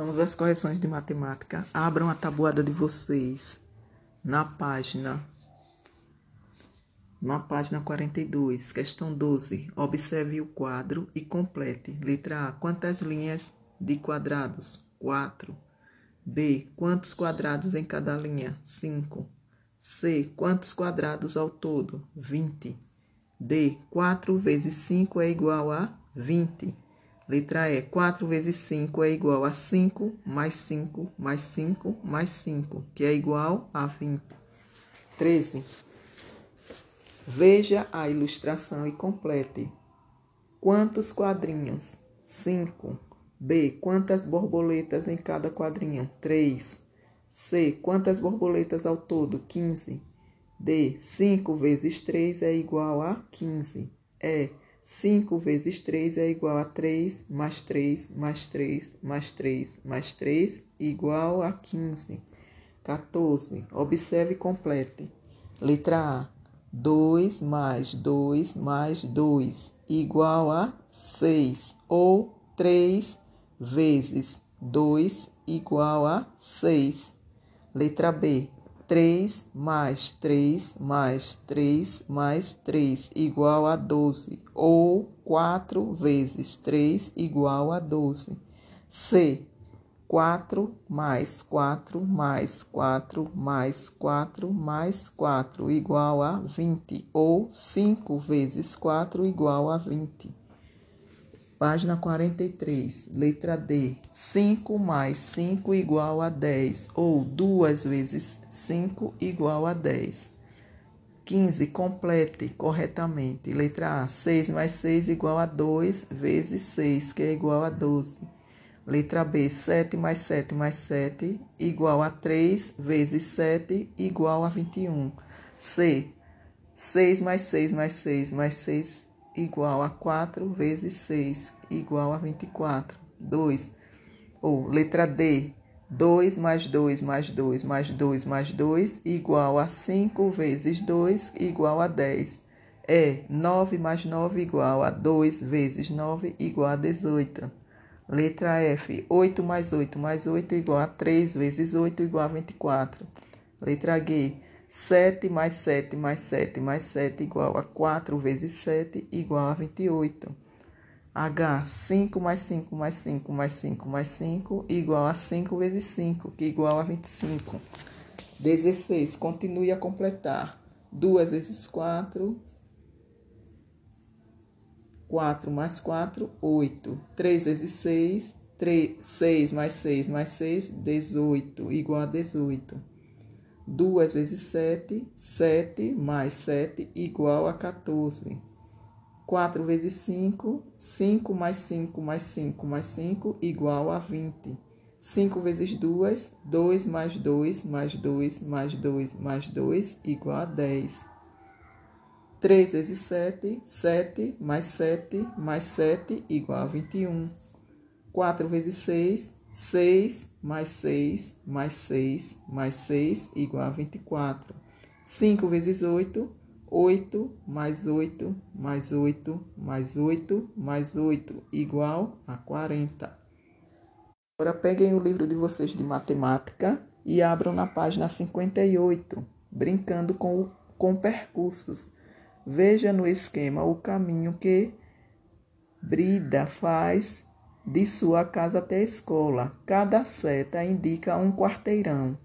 Vamos às correções de matemática. Abram a tabuada de vocês na página na página 42, questão 12. Observe o quadro e complete. Letra A. Quantas linhas de quadrados? 4. B. Quantos quadrados em cada linha? 5. C. Quantos quadrados ao todo? 20. D. 4 vezes 5 é igual a 20. Letra E. 4 vezes 5 é igual a 5, mais 5, mais 5, mais 5, que é igual a 20. 13. Veja a ilustração e complete. Quantos quadrinhos? 5. B. Quantas borboletas em cada quadrinho? 3. C. Quantas borboletas ao todo? 15. D. 5 vezes 3 é igual a 15. E. 5 vezes 3 é igual a 3, mais 3, mais 3, mais 3, mais 3, igual a 15. 14. Observe e complete. Letra A. 2 mais 2 mais 2, igual a 6. Ou 3 vezes 2, igual a 6. Letra B. 3 mais 3 mais 3 mais 3 igual a 12, ou 4 vezes 3 igual a 12. C. 4 mais 4 mais 4 mais 4 mais 4 igual a 20, ou 5 vezes 4 igual a 20. Página 43, letra D. 5 mais 5 igual a 10, ou 2 vezes 5 igual a 10. 15. Complete corretamente. Letra A. 6 mais 6 igual a 2 vezes 6, que é igual a 12. Letra B. 7 mais 7 mais 7 igual a 3 vezes 7 igual a 21. C. 6 mais 6 mais 6 mais 6 igual a 4 vezes 6 igual a 24. 2. Ou letra D. 2 mais 2 mais 2 mais 2 mais 2 igual a 5 vezes 2 igual a 10. É 9 mais 9 igual a 2 vezes 9 igual a 18. Letra F. 8 mais 8 mais 8 igual a 3 vezes 8 igual a 24. Letra G. 7 mais 7 mais 7 mais 7 igual a 4 vezes 7 igual a 28. H, 5 mais 5 mais 5 mais 5 mais 5 igual a 5 vezes 5, que igual a 25. 16. Continue a completar. 2 vezes 4. 4 mais 4, 8. 3 vezes 6. 3, 6 mais 6 mais 6, 18, igual a 18. 2 vezes 7, 7 mais 7 igual a 14. 4 vezes 5, 5 mais 5 mais 5 mais 5 igual a 20. 5 vezes 2, 2 mais 2 mais 2 mais 2 mais 2 igual a 10. 3 vezes 7, 7 mais 7 mais 7 igual a 21. 4 vezes 6, 6 mais 6 mais 6 mais 6 igual a 24. 5 vezes 8, 8 mais 8 mais 8 mais 8 mais 8 igual a 40. Agora peguem o livro de vocês de matemática e abram na página 58, brincando com, com percursos. Veja no esquema o caminho que Brida faz de sua casa até a escola. Cada seta indica um quarteirão.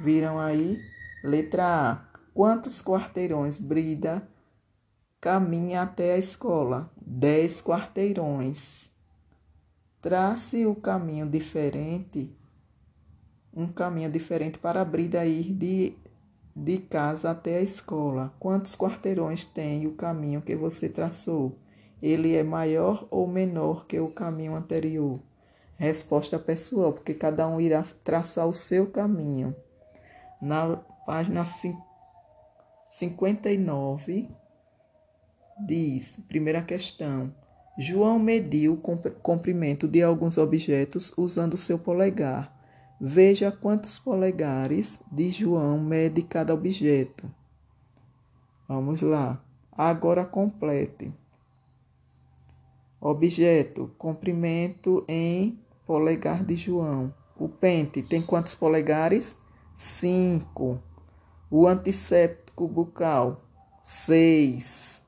Viram aí? Letra A. Quantos quarteirões Brida caminha até a escola? Dez quarteirões. Trace o caminho diferente, um caminho diferente para Brida ir de, de casa até a escola. Quantos quarteirões tem o caminho que você traçou? Ele é maior ou menor que o caminho anterior? Resposta pessoal, porque cada um irá traçar o seu caminho. Na página 59, diz: primeira questão. João mediu o comprimento de alguns objetos usando seu polegar. Veja quantos polegares de João mede cada objeto. Vamos lá. Agora complete. Objeto: comprimento em polegar de João. O pente tem quantos polegares? Cinco. O antisséptico bucal? Seis.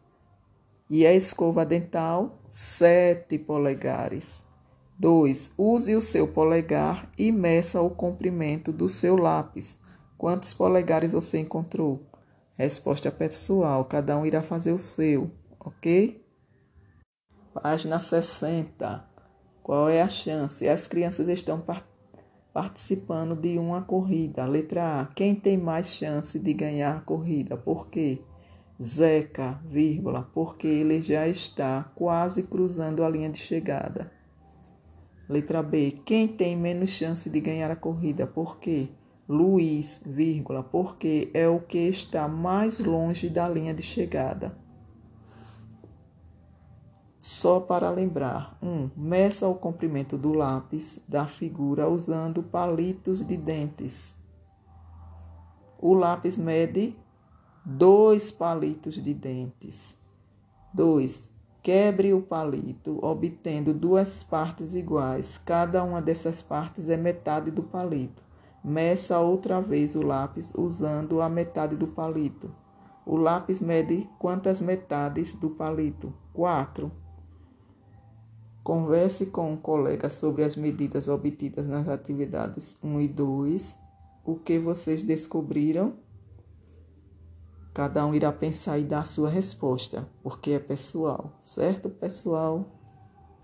E a escova dental? Sete polegares. 2. Use o seu polegar e meça o comprimento do seu lápis. Quantos polegares você encontrou? Resposta pessoal, cada um irá fazer o seu, ok? Página 60. Qual é a chance? As crianças estão par participando de uma corrida. Letra A. Quem tem mais chance de ganhar a corrida? Por quê? Zeca, vírgula, porque ele já está quase cruzando a linha de chegada. Letra B. Quem tem menos chance de ganhar a corrida? Por quê? Luiz, vírgula, porque é o que está mais longe da linha de chegada. Só para lembrar: 1. Um, meça o comprimento do lápis da figura usando palitos de dentes. O lápis mede dois palitos de dentes. 2. Quebre o palito, obtendo duas partes iguais. Cada uma dessas partes é metade do palito. Meça outra vez o lápis usando a metade do palito. O lápis mede quantas metades do palito? 4. Converse com um colega sobre as medidas obtidas nas atividades 1 e 2. O que vocês descobriram? Cada um irá pensar e dar a sua resposta, porque é pessoal, certo, pessoal?